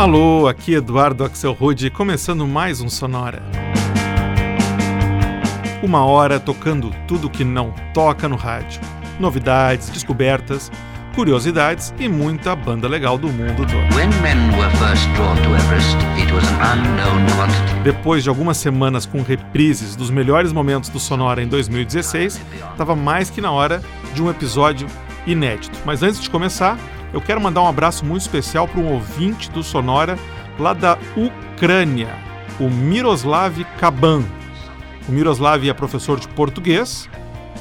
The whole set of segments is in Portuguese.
Alô, aqui Eduardo Axel Rude, começando mais um Sonora. Uma hora tocando tudo que não toca no rádio. Novidades, descobertas, curiosidades e muita banda legal do mundo todo. Depois de algumas semanas com reprises dos melhores momentos do Sonora em 2016, estava mais que na hora de um episódio inédito. Mas antes de começar, eu quero mandar um abraço muito especial para um ouvinte do Sonora lá da Ucrânia, o Miroslav Kaban. O Miroslav é professor de português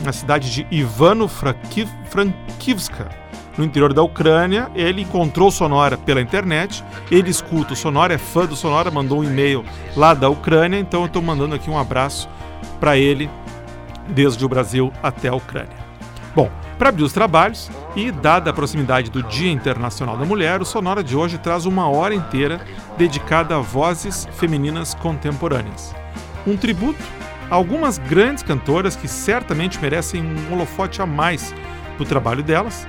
na cidade de Ivano-Frankivska, no interior da Ucrânia. Ele encontrou o Sonora pela internet, ele escuta o Sonora, é fã do Sonora, mandou um e-mail lá da Ucrânia, então eu estou mandando aqui um abraço para ele desde o Brasil até a Ucrânia. Bom, para abrir os trabalhos e, dada a proximidade do Dia Internacional da Mulher, o Sonora de hoje traz uma hora inteira dedicada a vozes femininas contemporâneas. Um tributo a algumas grandes cantoras que certamente merecem um holofote a mais do trabalho delas,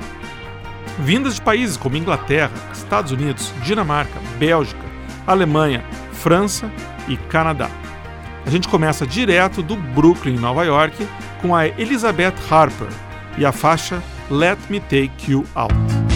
vindas de países como Inglaterra, Estados Unidos, Dinamarca, Bélgica, Alemanha, França e Canadá. A gente começa direto do Brooklyn, Nova York, com a Elizabeth Harper e a faixa Let Me Take You Out.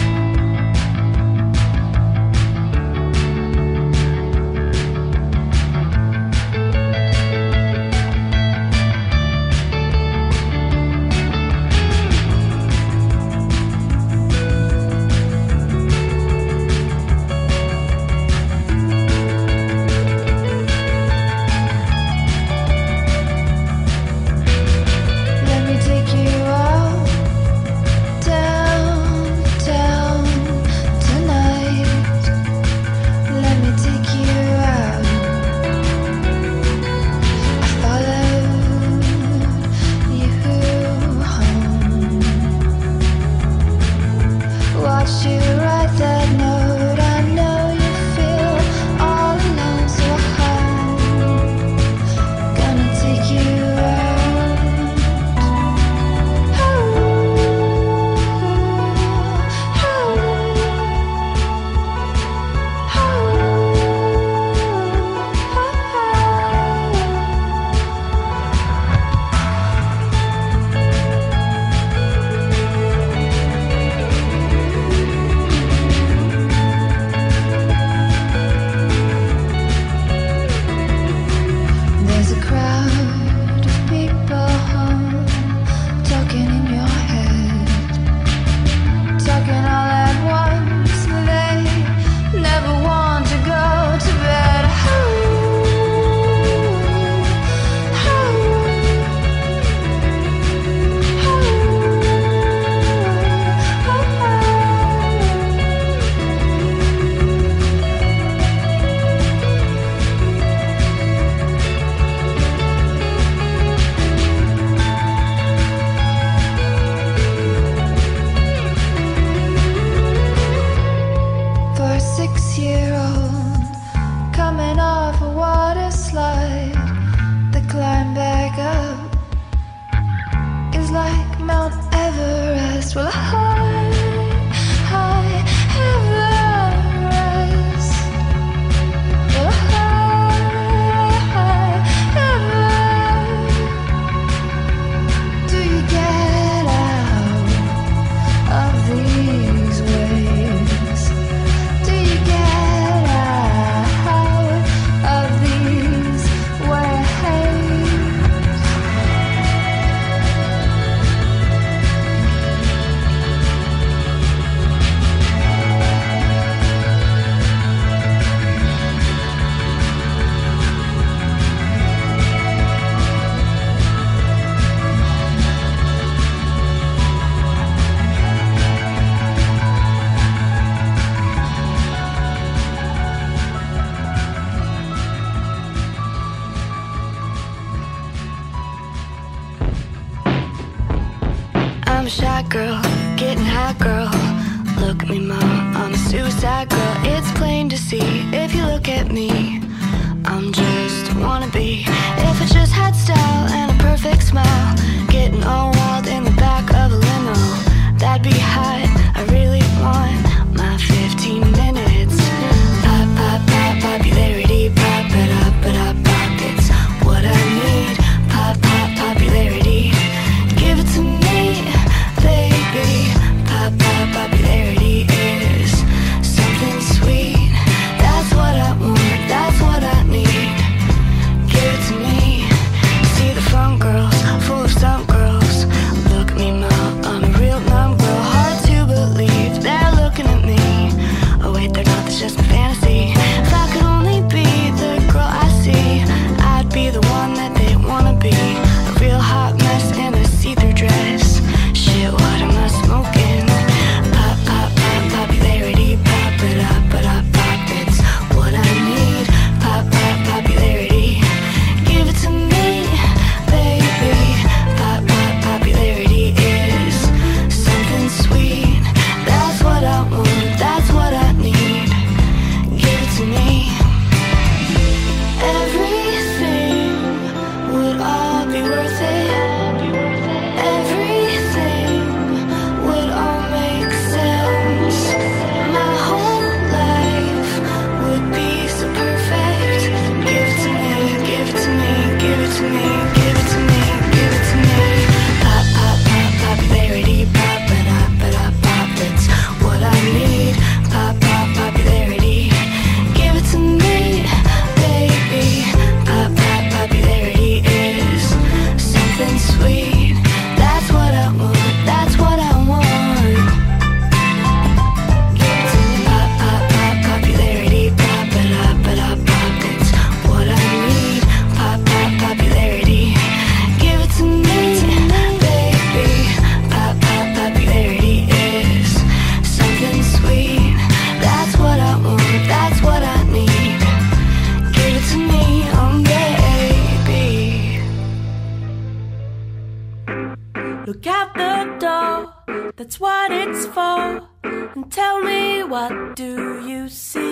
and tell me what do you see?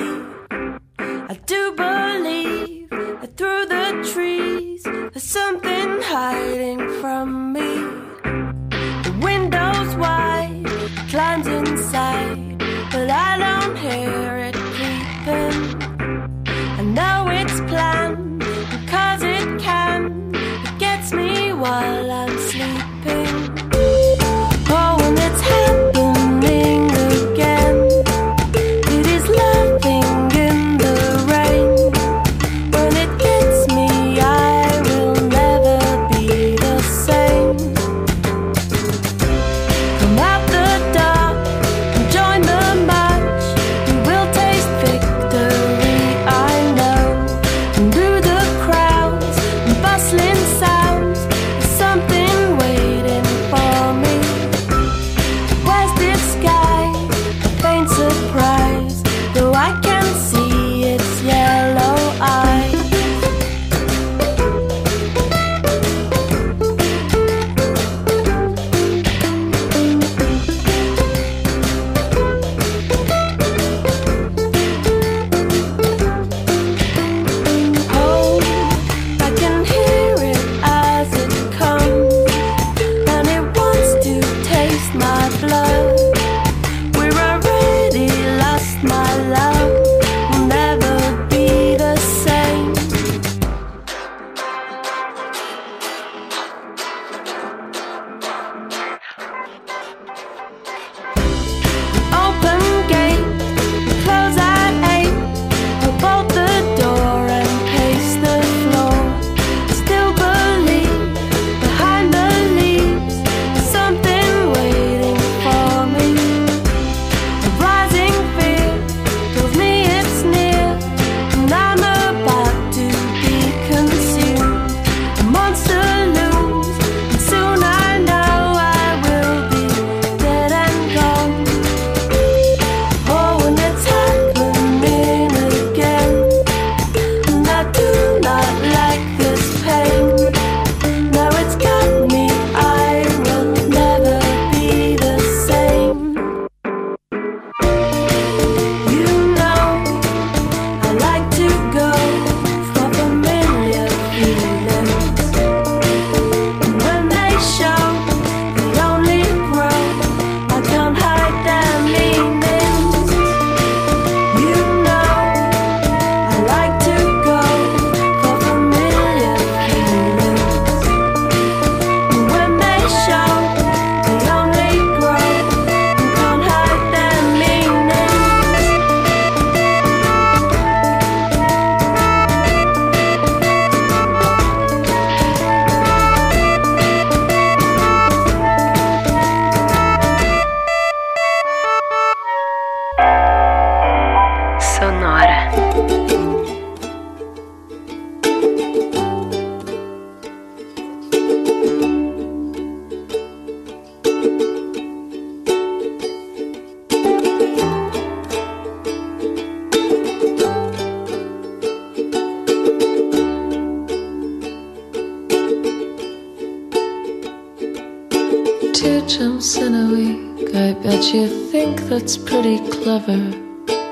Week. I bet you think that's pretty clever,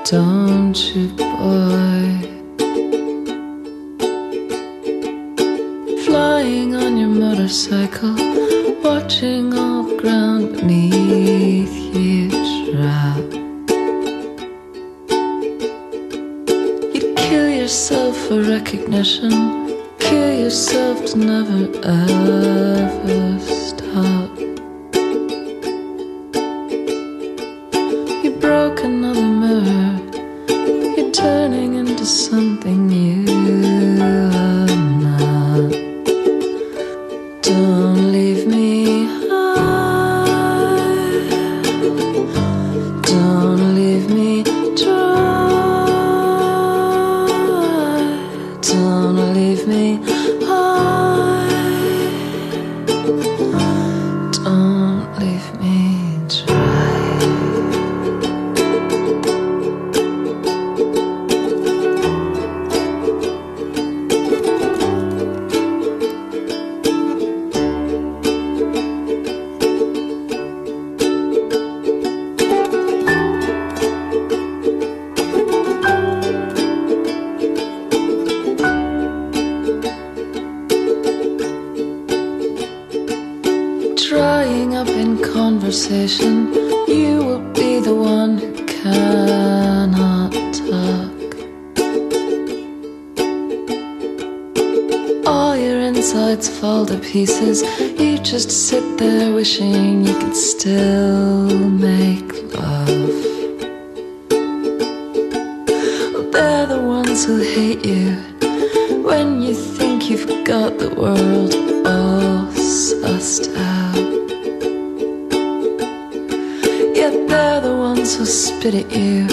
don't you, boy? Flying on your motorcycle, Drying up in conversation, you will be the one who cannot talk. All your insides fall to pieces. You just sit there wishing you could still make love. They're the ones who hate you when you think you've got the world all sussed out. Spit at you.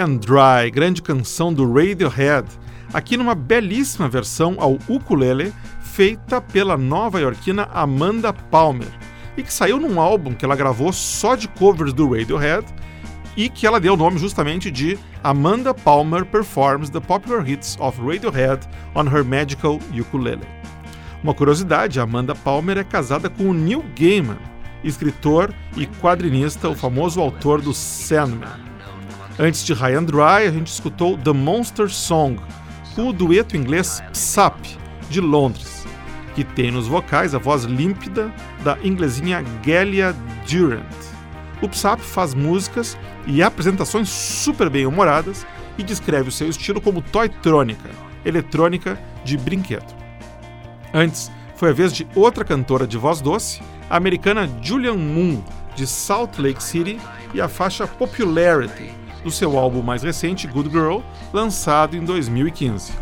And Dry, grande canção do Radiohead, aqui numa belíssima versão ao ukulele feita pela nova-iorquina Amanda Palmer e que saiu num álbum que ela gravou só de covers do Radiohead e que ela deu o nome justamente de Amanda Palmer Performs the Popular Hits of Radiohead on Her Magical Ukulele. Uma curiosidade, Amanda Palmer é casada com o Neil Gaiman, escritor e quadrinista, o famoso autor do Sandman. Antes de High and Dry, a gente escutou The Monster Song, com o dueto inglês Psyp, de Londres, que tem nos vocais a voz límpida da inglesinha Galia Durant. O Psyp faz músicas e apresentações super bem-humoradas e descreve o seu estilo como toytrônica, eletrônica de brinquedo. Antes, foi a vez de outra cantora de voz doce, a americana Julian Moon, de Salt Lake City, e a faixa Popularity, do seu álbum mais recente, Good Girl, lançado em 2015.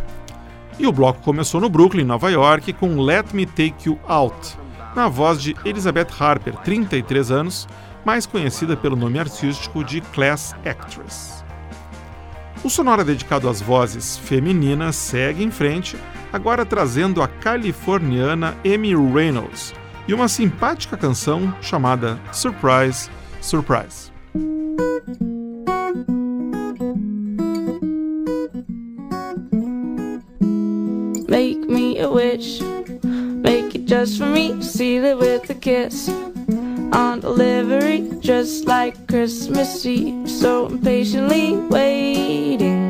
E o bloco começou no Brooklyn, Nova York, com Let Me Take You Out, na voz de Elizabeth Harper, 33 anos, mais conhecida pelo nome artístico de Class Actress. O sonora é dedicado às vozes femininas segue em frente, agora trazendo a californiana Amy Reynolds e uma simpática canção chamada Surprise, Surprise. a wish. Make it just for me, seal it with a kiss. On delivery, just like Christmas Eve. So impatiently waiting.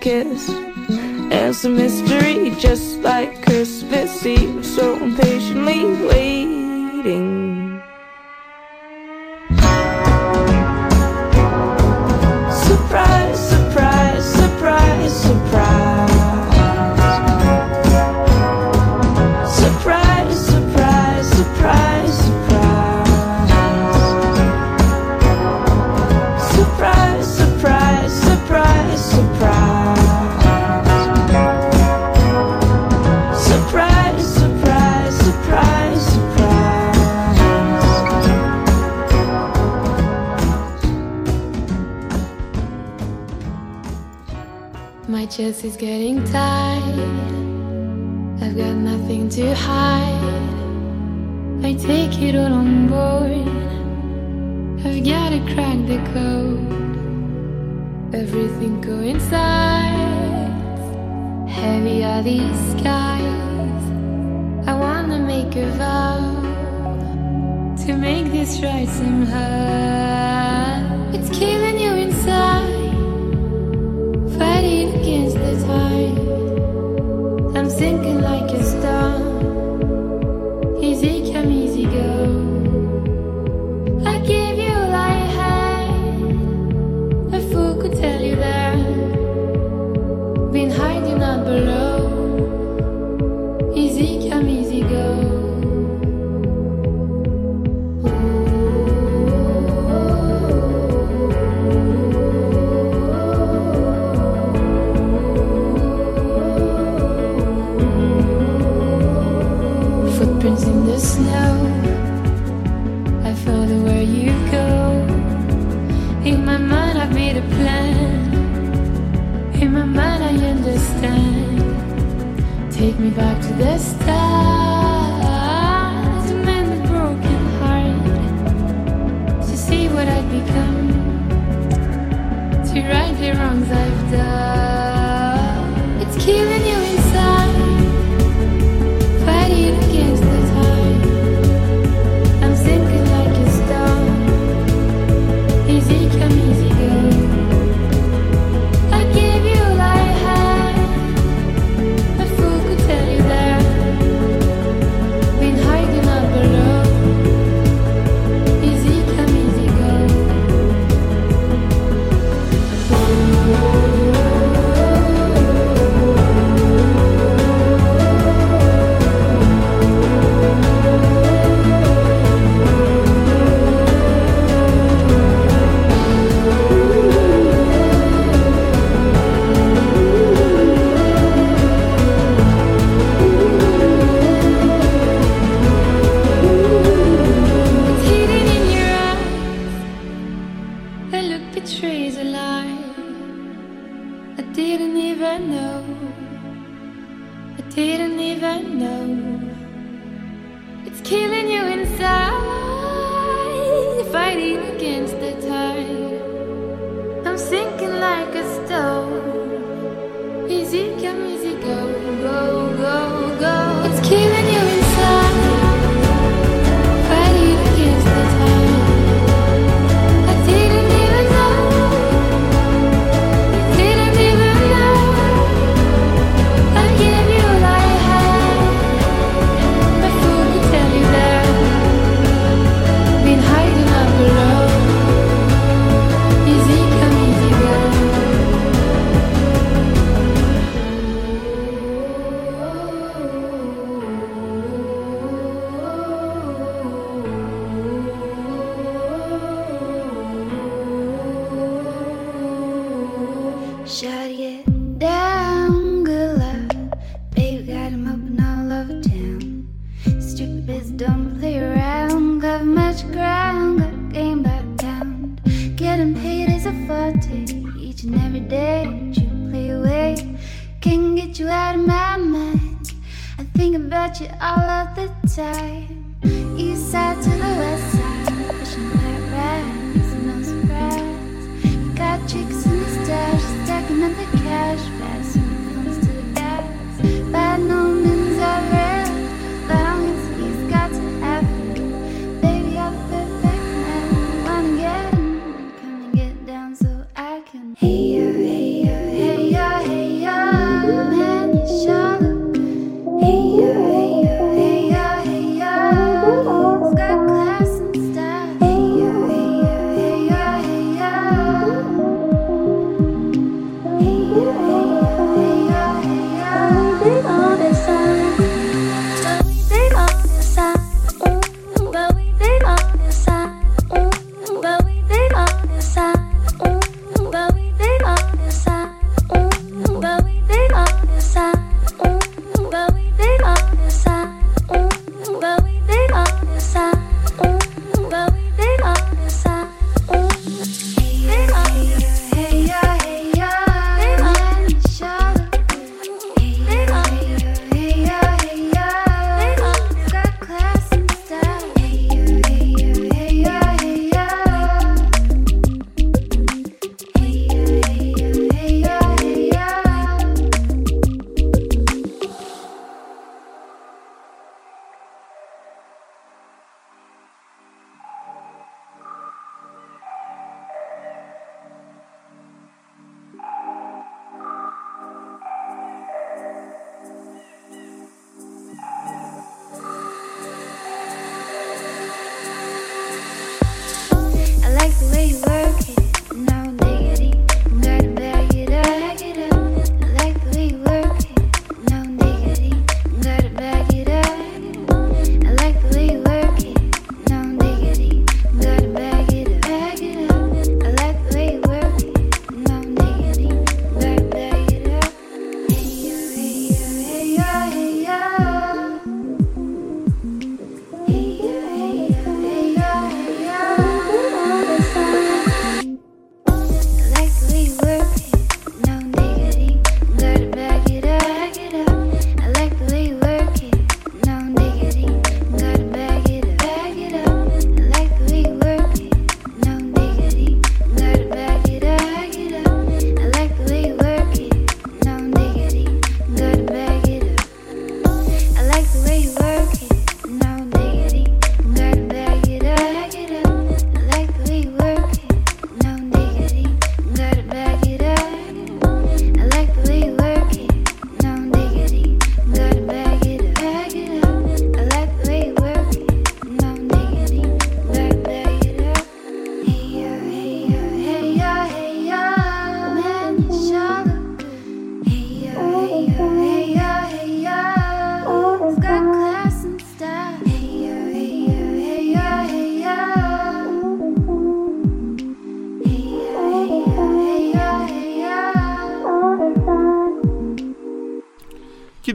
kiss. It's a mystery just like Christmas Eve. So impatiently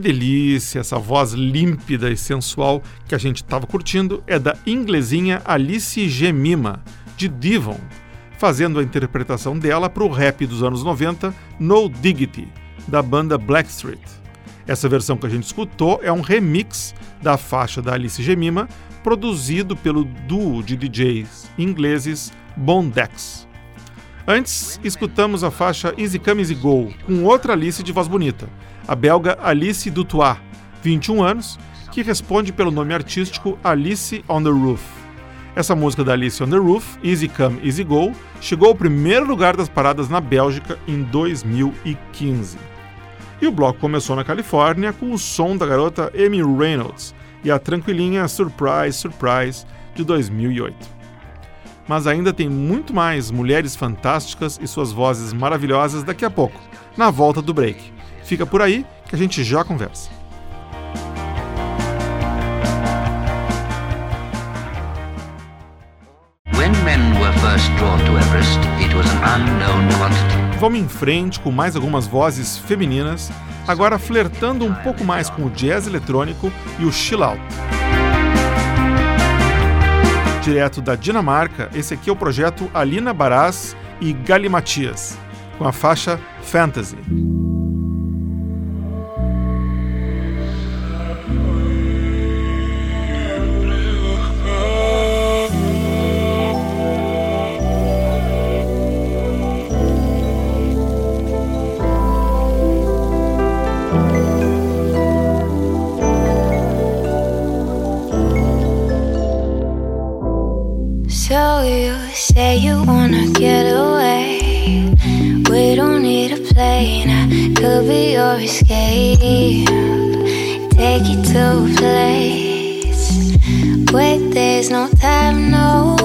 delícia, essa voz límpida e sensual que a gente estava curtindo é da inglesinha Alice Gemima, de Devon. fazendo a interpretação dela para o rap dos anos 90, No Diggity, da banda Blackstreet. Essa versão que a gente escutou é um remix da faixa da Alice Gemima, produzido pelo duo de DJs ingleses Bondex. Antes, escutamos a faixa Easy Come Easy Go, com outra Alice de voz bonita, a belga Alice Dutois, 21 anos, que responde pelo nome artístico Alice on the Roof. Essa música da Alice on the Roof, Easy Come Easy Go, chegou ao primeiro lugar das paradas na Bélgica em 2015. E o bloco começou na Califórnia com o som da garota Amy Reynolds e a tranquilinha Surprise Surprise de 2008. Mas ainda tem muito mais mulheres fantásticas e suas vozes maravilhosas daqui a pouco, na volta do break. Fica por aí que a gente já conversa. Vamos em frente com mais algumas vozes femininas, agora flertando um pouco mais com o jazz eletrônico e o chill out. Direto da Dinamarca, esse aqui é o projeto Alina Baraz e Gali Matias, com a faixa Fantasy. You say you wanna get away. We don't need a plane. I could be your escape. Take you to a place where there's no time, no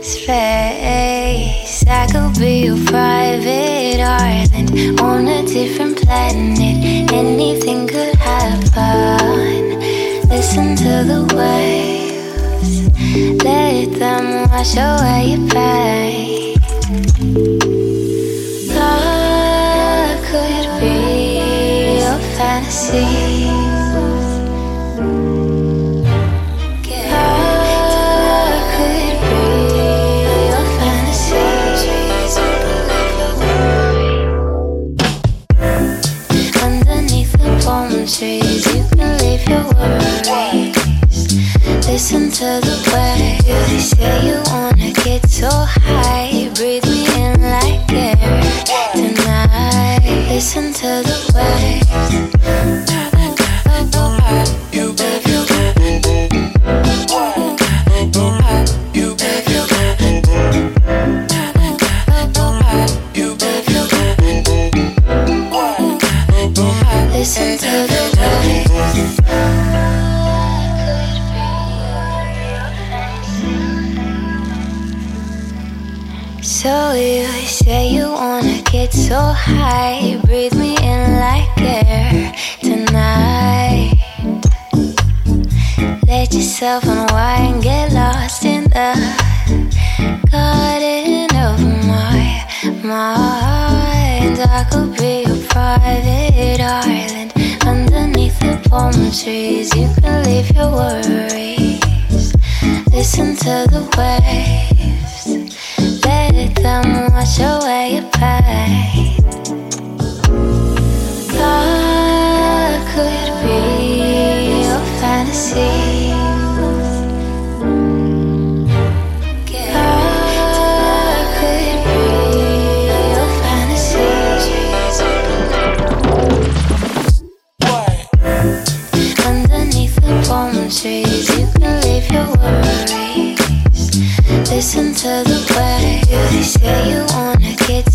space. I could be your private island on a different planet. Anything could happen. Listen to the waves. Let them wash away your pain. I could be your fantasy.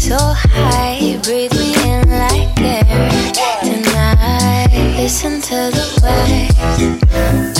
So high. Breathe me in like air tonight. Listen to the waves.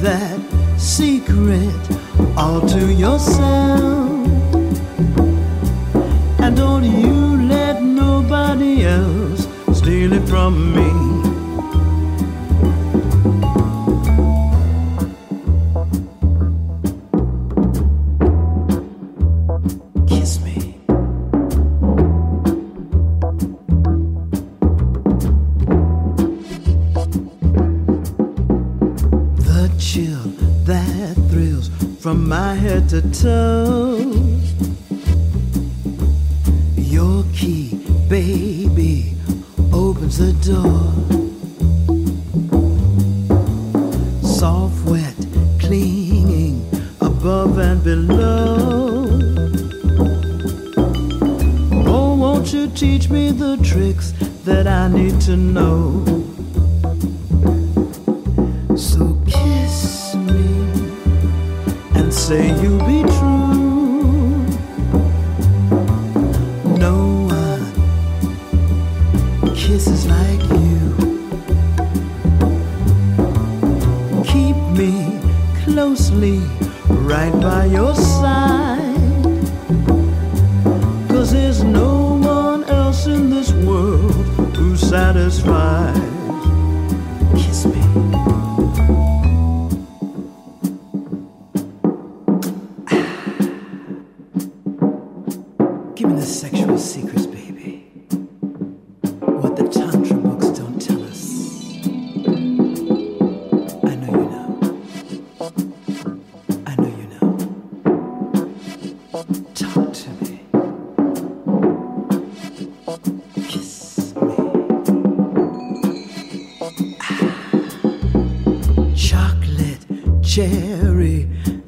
that secret all to yourself. And don't you let nobody else steal it from me. the time.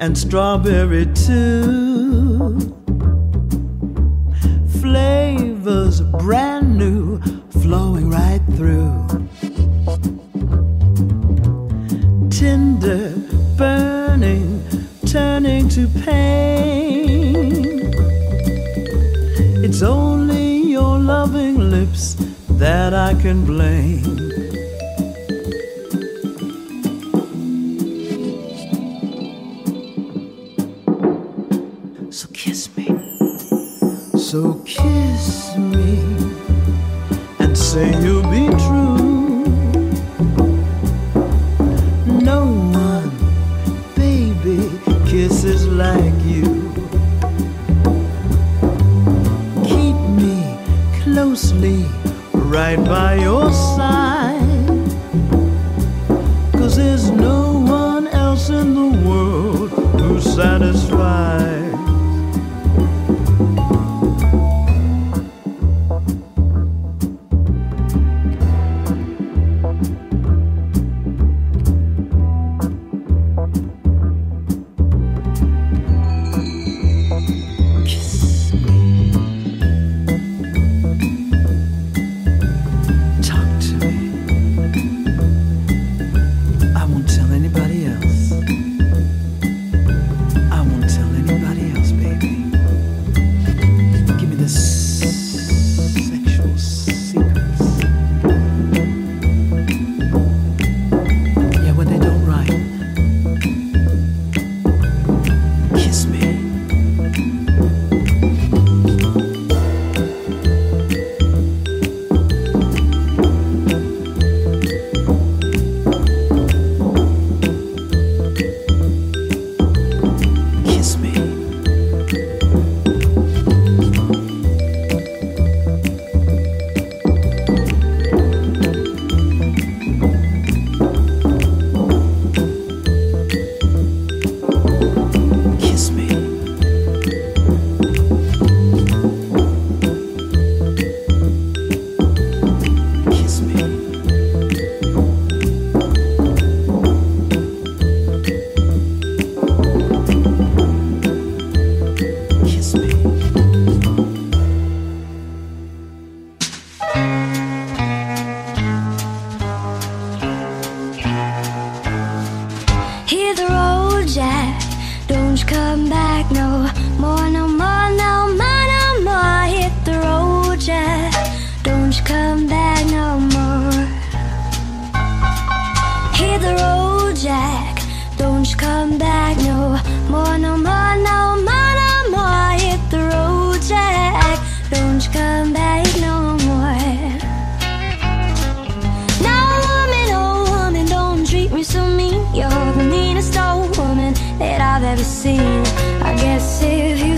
and strawberry too.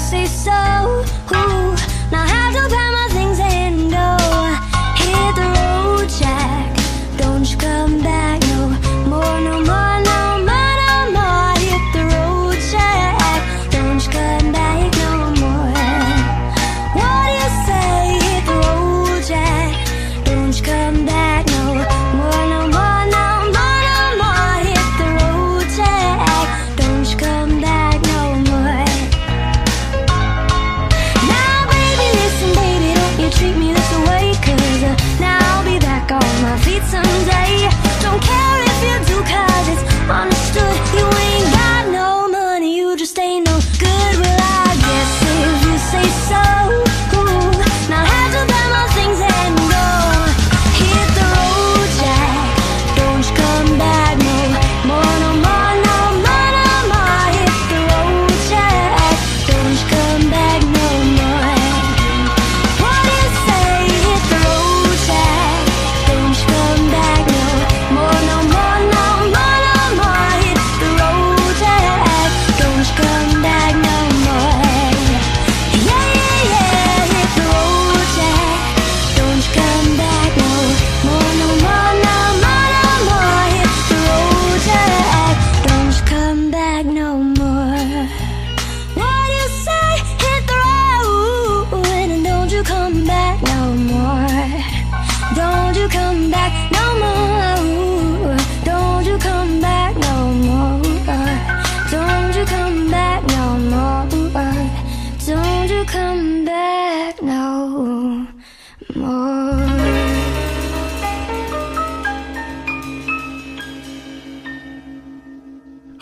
say so. Who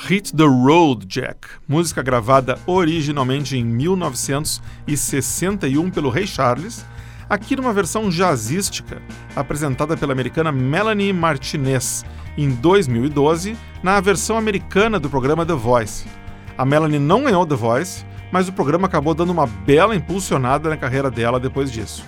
Hit the Road Jack, música gravada originalmente em 1961 pelo Rei Charles, aqui numa versão jazzística apresentada pela americana Melanie Martinez em 2012 na versão americana do programa The Voice. A Melanie não ganhou The Voice, mas o programa acabou dando uma bela impulsionada na carreira dela depois disso.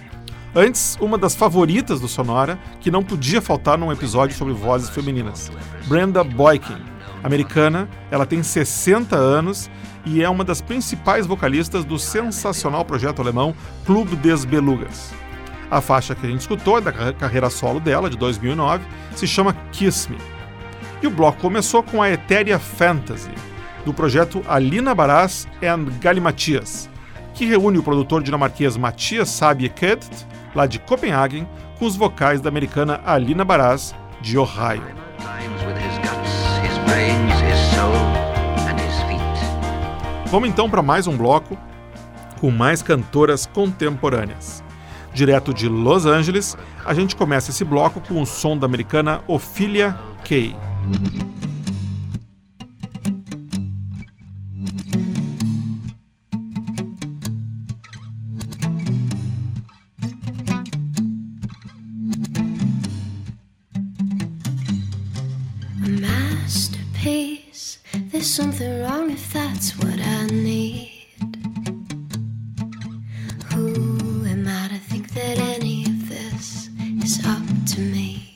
Antes, uma das favoritas do Sonora, que não podia faltar num episódio sobre vozes femininas, Brenda Boykin americana, ela tem 60 anos e é uma das principais vocalistas do sensacional projeto alemão Clube des Belugas. A faixa que a gente escutou é da carreira solo dela, de 2009, se chama Kiss Me. E o bloco começou com a Etéria Fantasy, do projeto Alina Baraz and Gali Matias, que reúne o produtor dinamarquês Matias Sabie Kedt, lá de Copenhagen, com os vocais da americana Alina Baraz, de Ohio. Vamos então para mais um bloco com mais cantoras contemporâneas. Direto de Los Angeles, a gente começa esse bloco com o som da americana Ophelia Kay. to me.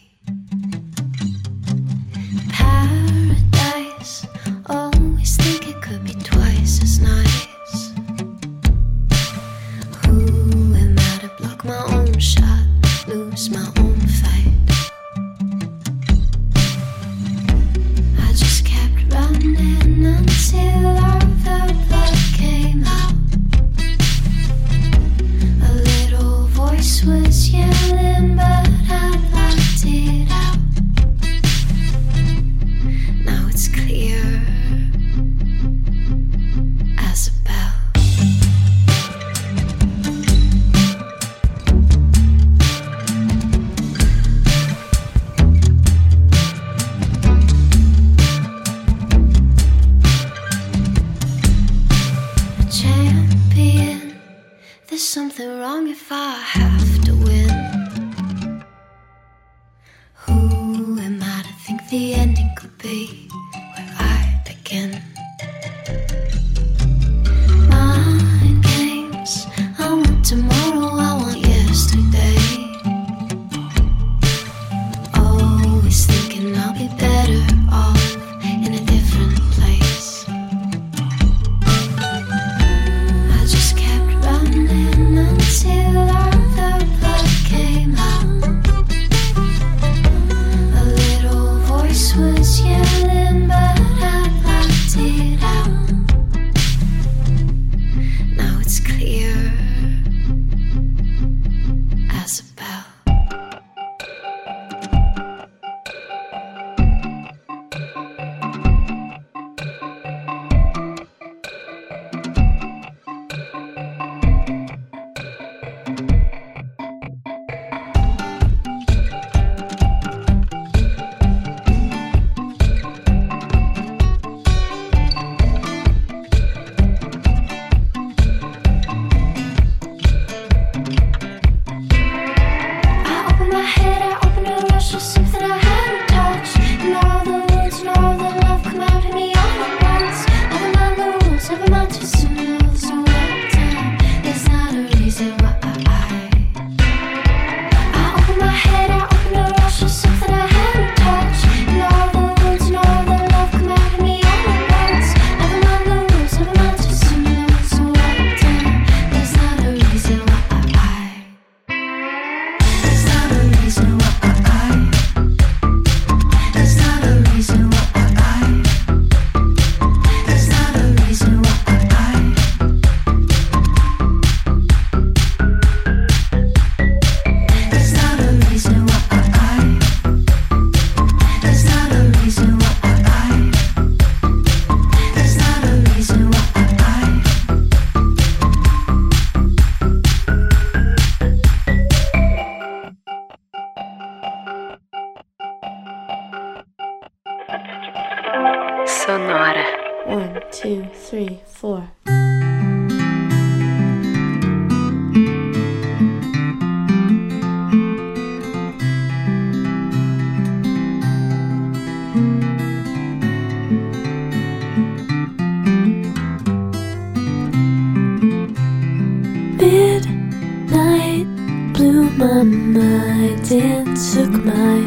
Midnight blew my mind and took my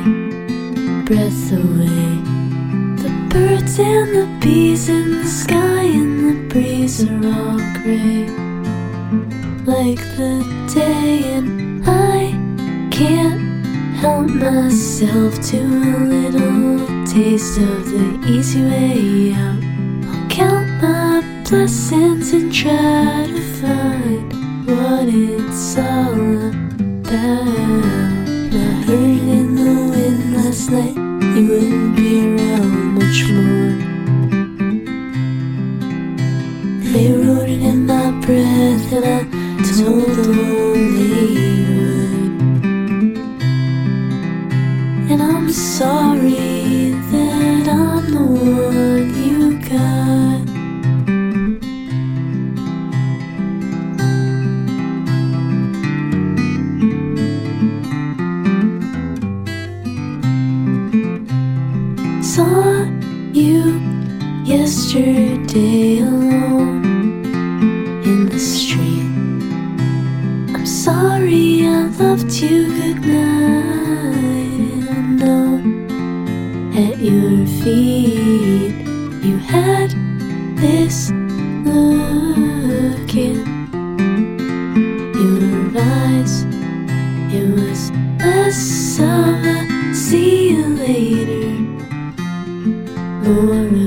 breath away. The birds and the bees in the sky and the breeze are all gray. Like the day, and I can't help myself to a little taste of the easy way out. I'll count my blessings and try to find what it's all about.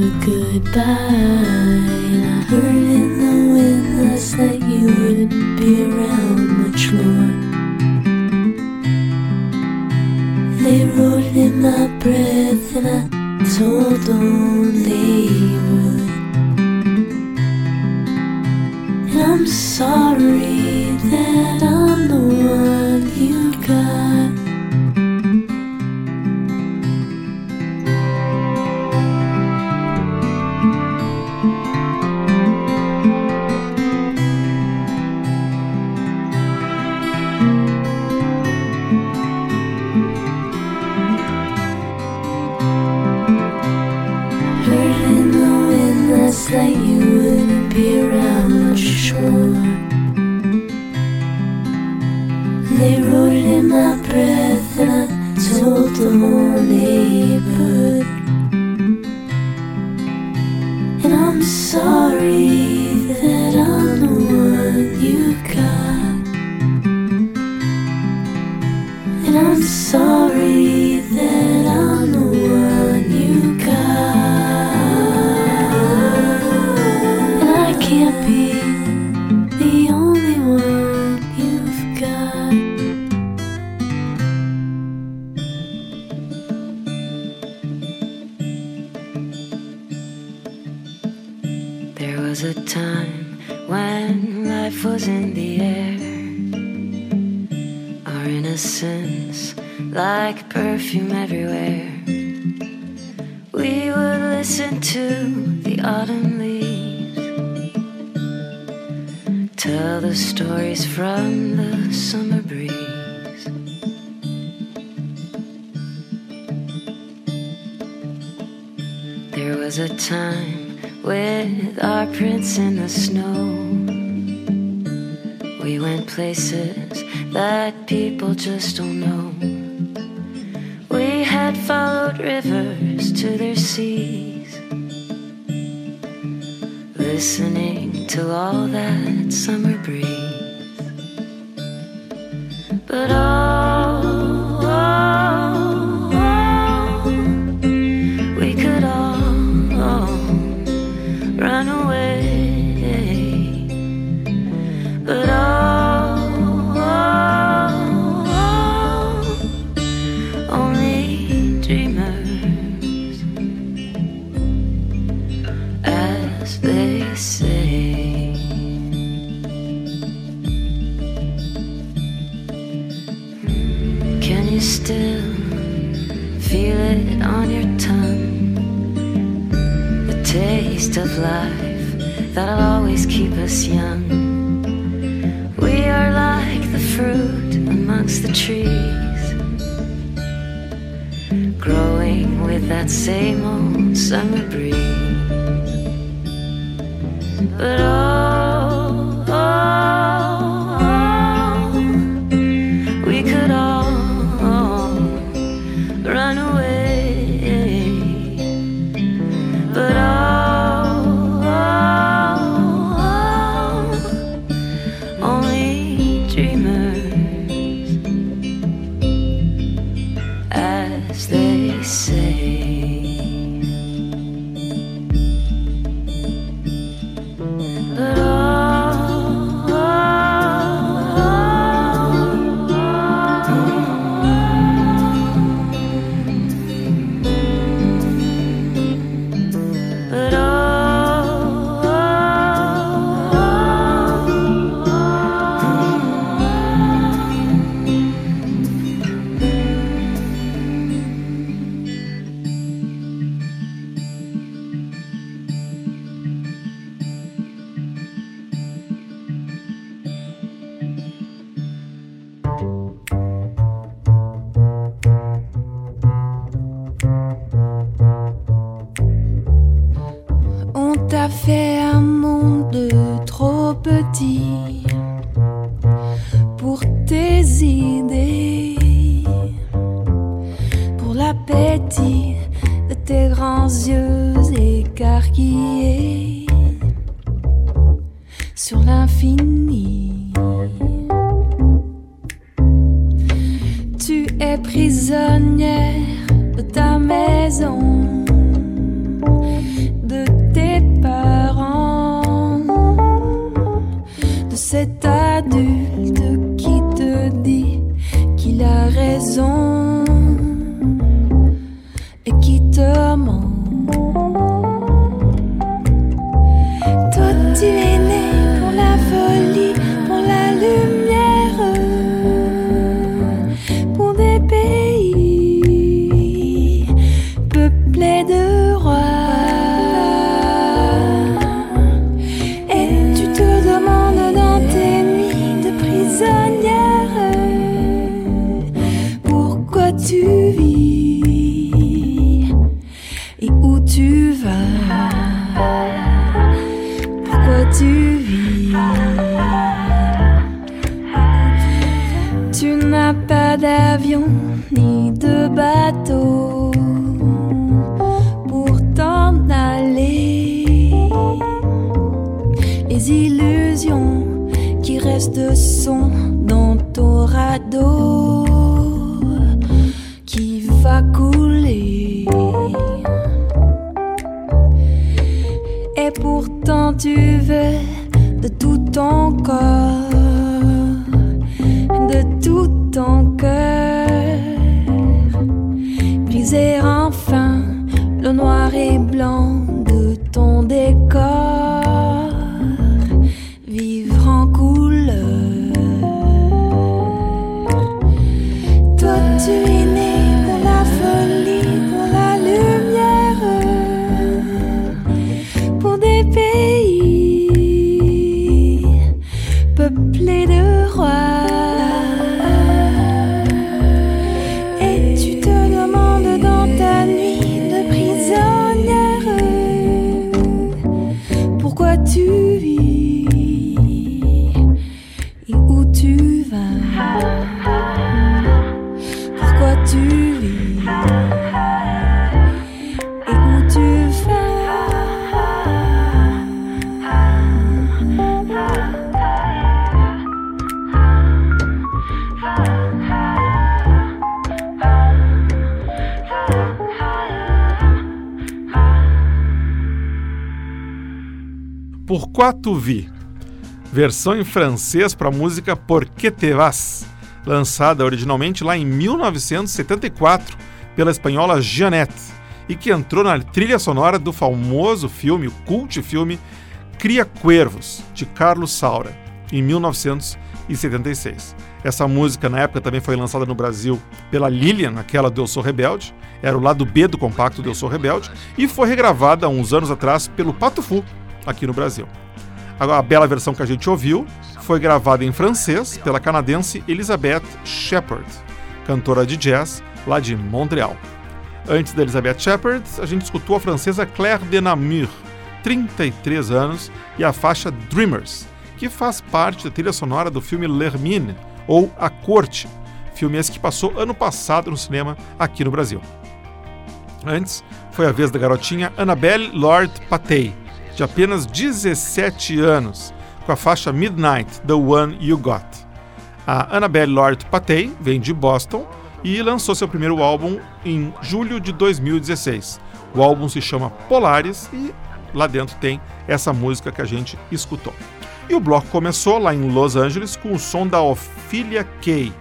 A goodbye. And I heard in the wind last night you wouldn't be around much more. They wrote in my breath, and I told they would. And I'm sorry that tell the stories from the summer breeze. There was a time with our prince in the snow. We went places that people just don't know. We had followed rivers to their seas, listening to all that summer breeze. Quatuvi, versão em francês para a música Por que te vas, lançada originalmente lá em 1974 pela espanhola Jeanette e que entrou na trilha sonora do famoso filme, o cult filme Cria Cuervos, de Carlos Saura, em 1976. Essa música na época também foi lançada no Brasil pela Lilian, aquela do Eu Sou Rebelde, era o lado B do compacto do Eu Sou Rebelde, e foi regravada há uns anos atrás pelo Pato Fu, aqui no Brasil. A, bela versão que a gente ouviu foi gravada em francês pela canadense Elizabeth Shepard, cantora de jazz lá de Montreal. Antes da Elizabeth Shepard, a gente escutou a francesa Claire de Namur, 33 anos, e a faixa Dreamers, que faz parte da trilha sonora do filme L'Hermine, ou A Corte, filme esse que passou ano passado no cinema aqui no Brasil. Antes, foi a vez da garotinha Annabelle Lord Patey, de apenas 17 anos, com a faixa Midnight, The One You Got. A Annabelle Lord Patey vem de Boston e lançou seu primeiro álbum em julho de 2016. O álbum se chama Polaris e lá dentro tem essa música que a gente escutou. E o bloco começou lá em Los Angeles com o som da Ophelia Kay,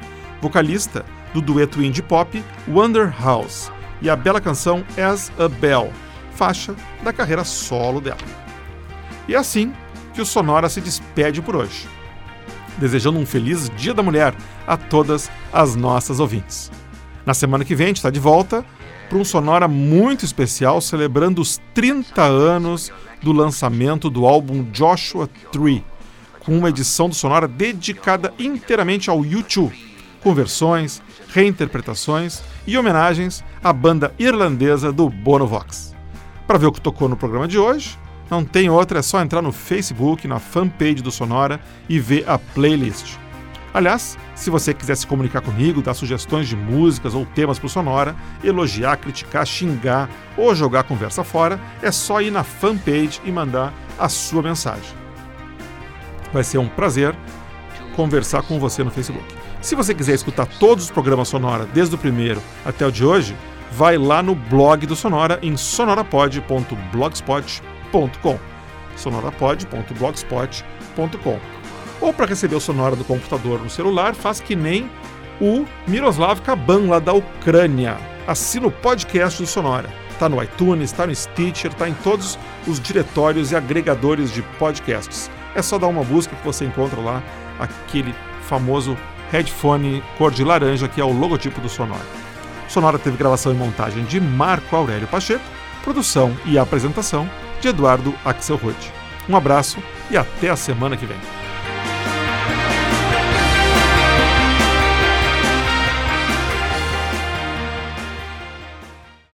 vocalista do dueto indie pop Wonder House, e a bela canção As a Bell, faixa da carreira solo dela. E é assim que o Sonora se despede por hoje, desejando um feliz Dia da Mulher a todas as nossas ouvintes. Na semana que vem a gente está de volta para um Sonora muito especial celebrando os 30 anos do lançamento do álbum Joshua Tree, com uma edição do Sonora dedicada inteiramente ao YouTube, com versões, reinterpretações e homenagens à banda irlandesa do Bono Vox. Para ver o que tocou no programa de hoje, não tem outra, é só entrar no Facebook, na fanpage do Sonora e ver a playlist. Aliás, se você quiser se comunicar comigo, dar sugestões de músicas ou temas para o Sonora, elogiar, criticar, xingar ou jogar conversa fora, é só ir na fanpage e mandar a sua mensagem. Vai ser um prazer conversar com você no Facebook. Se você quiser escutar todos os programas Sonora, desde o primeiro até o de hoje, vai lá no blog do Sonora em sonorapod.blogspot.com. sonorapod.blogspot.com. Ou para receber o Sonora do computador no celular, faz que nem o Miroslav Kaban lá da Ucrânia. Assina o podcast do Sonora. Está no iTunes, está no Stitcher, está em todos os diretórios e agregadores de podcasts. É só dar uma busca que você encontra lá aquele famoso headphone cor de laranja que é o logotipo do Sonora. Sonora teve gravação e montagem de Marco Aurélio Pacheco, produção e apresentação de Eduardo Axelrod. Um abraço e até a semana que vem.